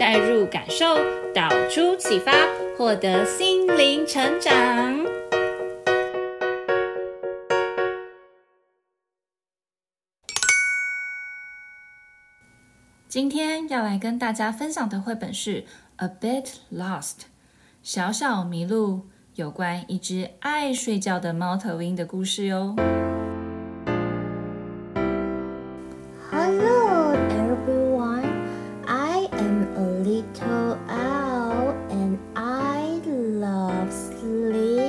带入感受，导出启发，获得心灵成长。今天要来跟大家分享的绘本是《A Bit Lost》，小小迷路，有关一只爱睡觉的猫头鹰的故事哟。sleep.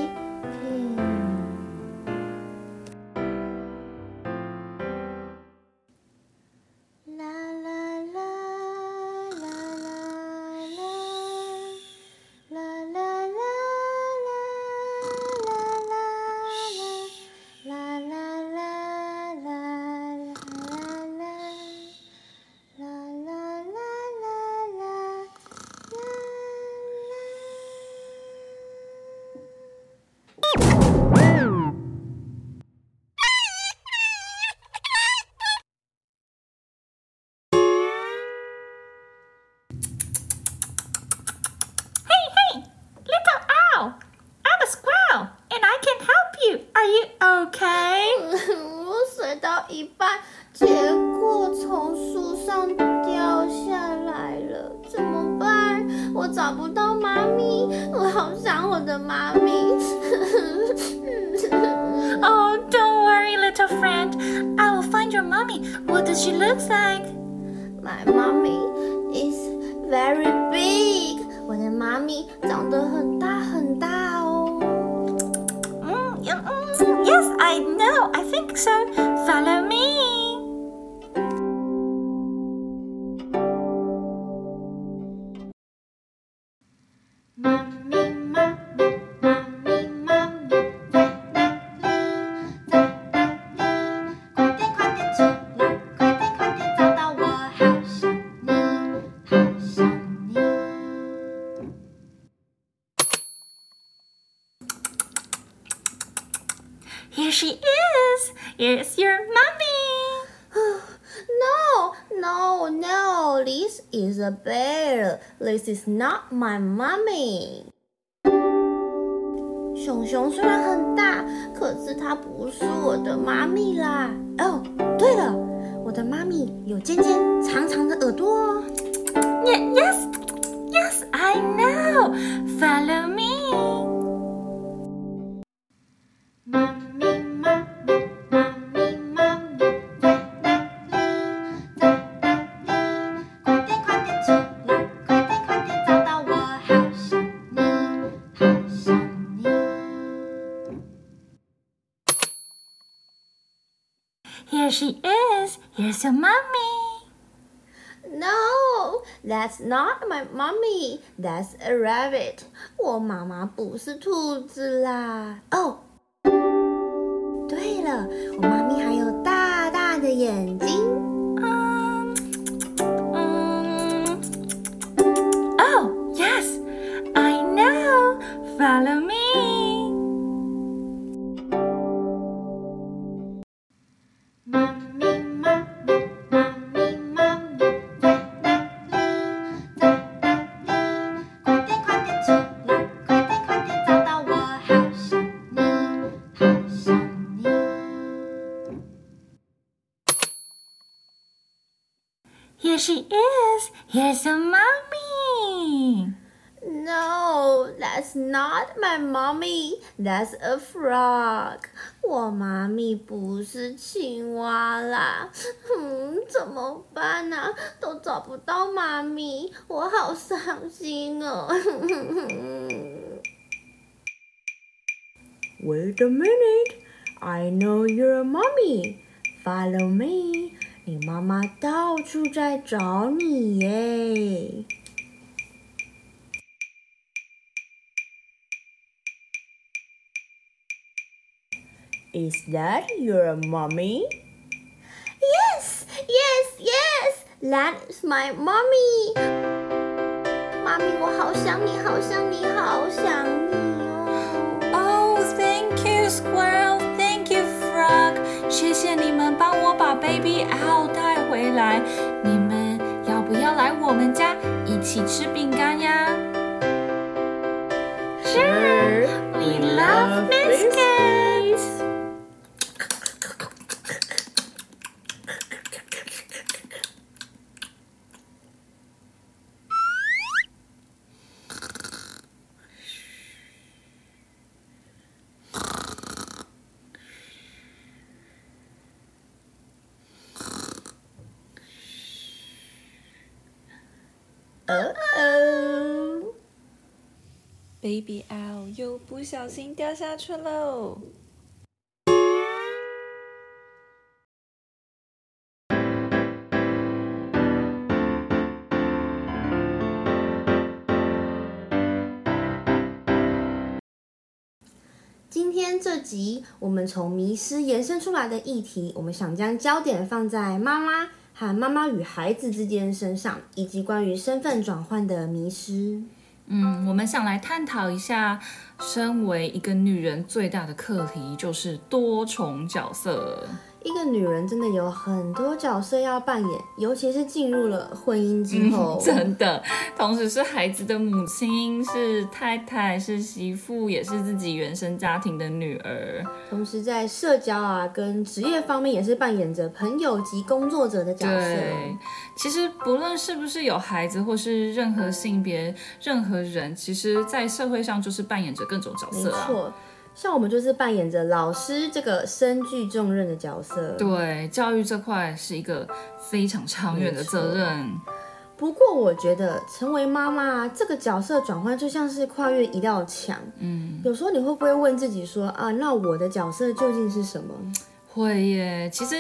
找不到妈咪，我好想我的妈咪。Oh, don't worry, little friend. I will find your mommy. What does she look like? This is not my mommy. 熊熊虽然很大，可是它不是我的妈咪啦。哦，对了，我的妈咪有尖尖长长的耳朵哦。Yes, yes, I know. Follow me. That's not my mommy. That's a rabbit. 我妈妈不是兔子啦。哦，对了，我妈咪还有大大的眼睛。Not my mommy. That's a frog. 我妈咪不是青蛙啦。嗯，怎么办呢、啊？都找不到妈咪，我好伤心哦。Wait a minute. I know you're a mommy. Follow me. 你妈妈到处在找你耶。Is that your mommy? Yes, yes, yes. That's my mommy. 妈咪，我好想你，好想你，好想你哦。Oh, thank you, Squirrel. Thank you, Frog. 谢谢你们帮我把 Baby Owl 带回来。你们要不要来我们家一起吃饼干呀？Sure, we love 哦哦？Baby Owl 又不小心掉下去喽。今天这集我们从迷失延伸出来的议题，我们想将焦点放在妈妈和妈妈与孩子之间身上，以及关于身份转换的迷失。嗯，我们想来探讨一下，身为一个女人最大的课题就是多重角色。一个女人真的有很多角色要扮演，尤其是进入了婚姻之后，嗯，真的，同时是孩子的母亲，是太太，是媳妇，也是自己原生家庭的女儿。同时在社交啊跟职业方面，也是扮演着朋友及工作者的角色。对，其实不论是不是有孩子，或是任何性别、任何人，其实，在社会上就是扮演着各种角色啊。没错。像我们就是扮演着老师这个身具重任的角色，对，教育这块是一个非常长远的责任。不过我觉得成为妈妈这个角色转换就像是跨越一道墙，嗯，有时候你会不会问自己说啊，那我的角色究竟是什么？会耶，其实。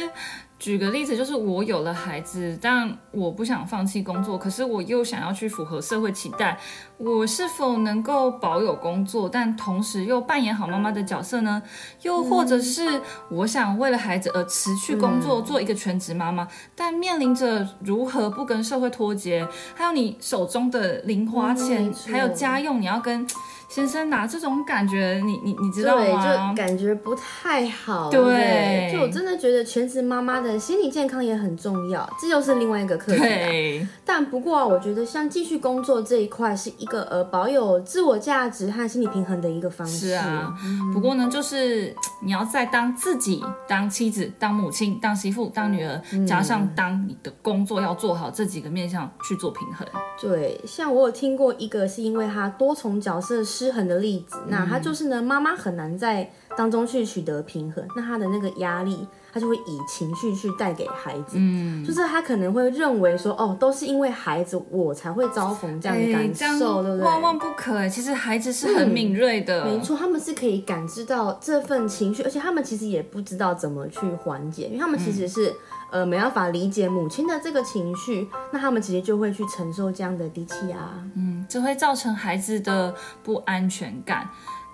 举个例子，就是我有了孩子，但我不想放弃工作，可是我又想要去符合社会期待，我是否能够保有工作，但同时又扮演好妈妈的角色呢？又或者是我想为了孩子而辞去工作，做一个全职妈妈，但面临着如何不跟社会脱节，还有你手中的零花钱，还有家用，你要跟。先生拿这种感觉，你你你知道吗？对，就感觉不太好。对，对，就我真的觉得全职妈妈的心理健康也很重要，这又是另外一个课题。对。但不过啊，我觉得像继续工作这一块是一个呃保有自我价值和心理平衡的一个方式。是啊。不过呢，就是你要在当自己、当妻子、当母亲、当媳妇、当女儿，加上当你的工作要做好这几个面向去做平衡。对，像我有听过一个是因为他多重角色失衡的例子，那他就是呢，妈妈很难在当中去取得平衡，那他的那个压力，他就会以情绪去带给孩子，嗯，就是他可能会认为说，哦，都是因为孩子我才会遭逢这样的感受，对不对？万万不可，其实孩子是很敏锐的，嗯，没错，他们是可以感知到这份情绪，而且他们其实也不知道怎么去缓解，因为他们其实是，嗯、呃没办法理解母亲的这个情绪，那他们直接就会去承受这样的低气压，嗯，这会造成孩子的不安全感。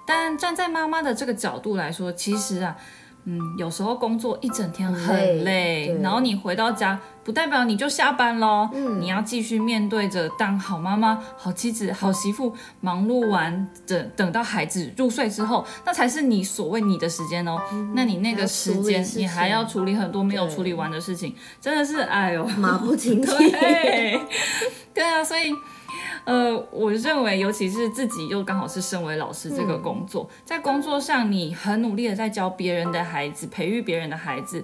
但站在妈妈的这个角度来说，其实啊，嗯，有时候工作一整天很累，然后你回到家，不代表你就下班咯。嗯，你要继续面对着当好妈妈、好妻子、好媳妇，忙碌完等等到孩子入睡之后，那才是你所谓你的时间哦。嗯，那你那个时间，你还要处理很多没有处理完的事情，真的是哎呦，马不停蹄。对，对啊，所以。呃，我认为，尤其是自己又刚好是身为老师这个工作，嗯、在工作上你很努力的在教别人的孩子，培育别人的孩子，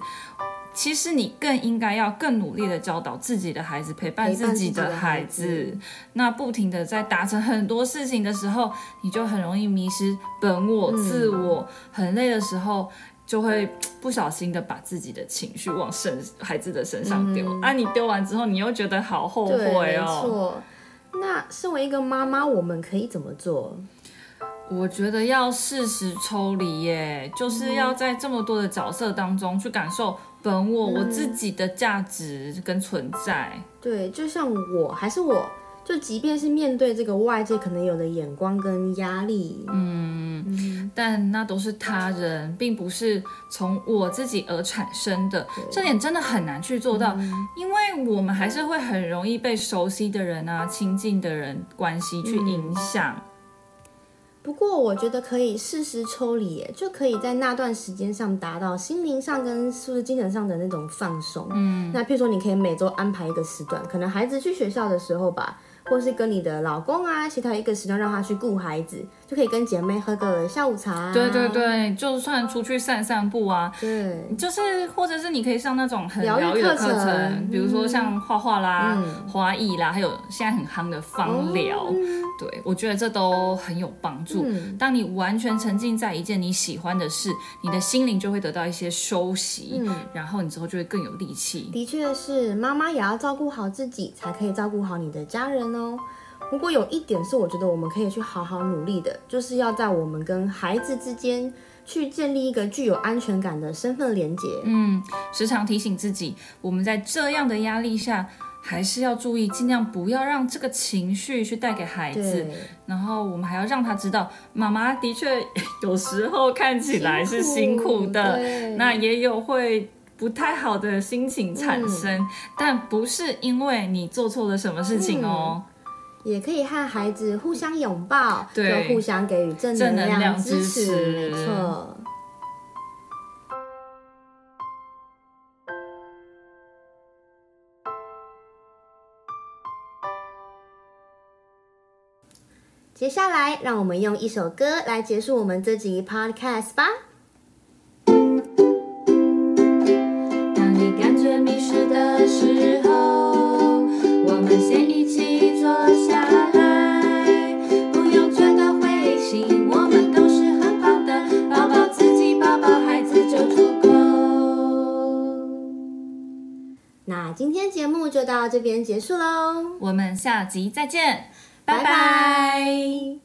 其实你更应该要更努力的教导自己的孩子，陪伴自己的孩子。孩子那不停的在达成很多事情的时候，你就很容易迷失本我、嗯、自我。很累的时候，就会不小心的把自己的情绪往身孩子的身上丢。嗯、啊，你丢完之后，你又觉得好后悔哦。那身为一个妈妈，我们可以怎么做？我觉得要适时抽离耶，就是要在这么多的角色当中去感受本我，嗯、我自己的价值跟存在。对，就像我还是我，就即便是面对这个外界可能有的眼光跟压力，嗯，嗯，但那都是他人，并不是从我自己而产生的，这点真的很难去做到，嗯，因为我们还是会很容易被熟悉的人啊、亲近的人关系去影响。嗯不过我觉得可以适时抽离，就可以在那段时间上达到心灵上跟是不是精神上的那种放松。嗯，那譬如说你可以每周安排一个时段，可能孩子去学校的时候吧。或是跟你的老公啊，协调一个时段让他去顾孩子，就可以跟姐妹喝个下午茶啊。对对对，就算出去散散步啊，对，就是或者是你可以上那种很疗愈的课程，比如说像画画啦、嗯、花艺啦，还有现在很夯的芳疗。嗯、对，我觉得这都很有帮助。嗯、当你完全沉浸在一件你喜欢的事，你的心灵就会得到一些休息，嗯、然后你之后就会更有力气。的确是，妈妈也要照顾好自己，才可以照顾好你的家人。不过有一点是，我觉得我们可以去好好努力的，就是要在我们跟孩子之间去建立一个具有安全感的身份连接。嗯，时常提醒自己，我们在这样的压力下，还是要注意，尽量不要让这个情绪去带给孩子。然后我们还要让他知道，妈妈的确有时候看起来是辛苦的，苦那也有会。不太好的心情产生，嗯、但不是因为你做错了什么事情哦。嗯、也可以和孩子互相拥抱，对，互相给予正能量支持，支持没错。接下来，让我们用一首歌来结束我们这集 Podcast 吧。到这边结束喽，我们下集再见，拜拜。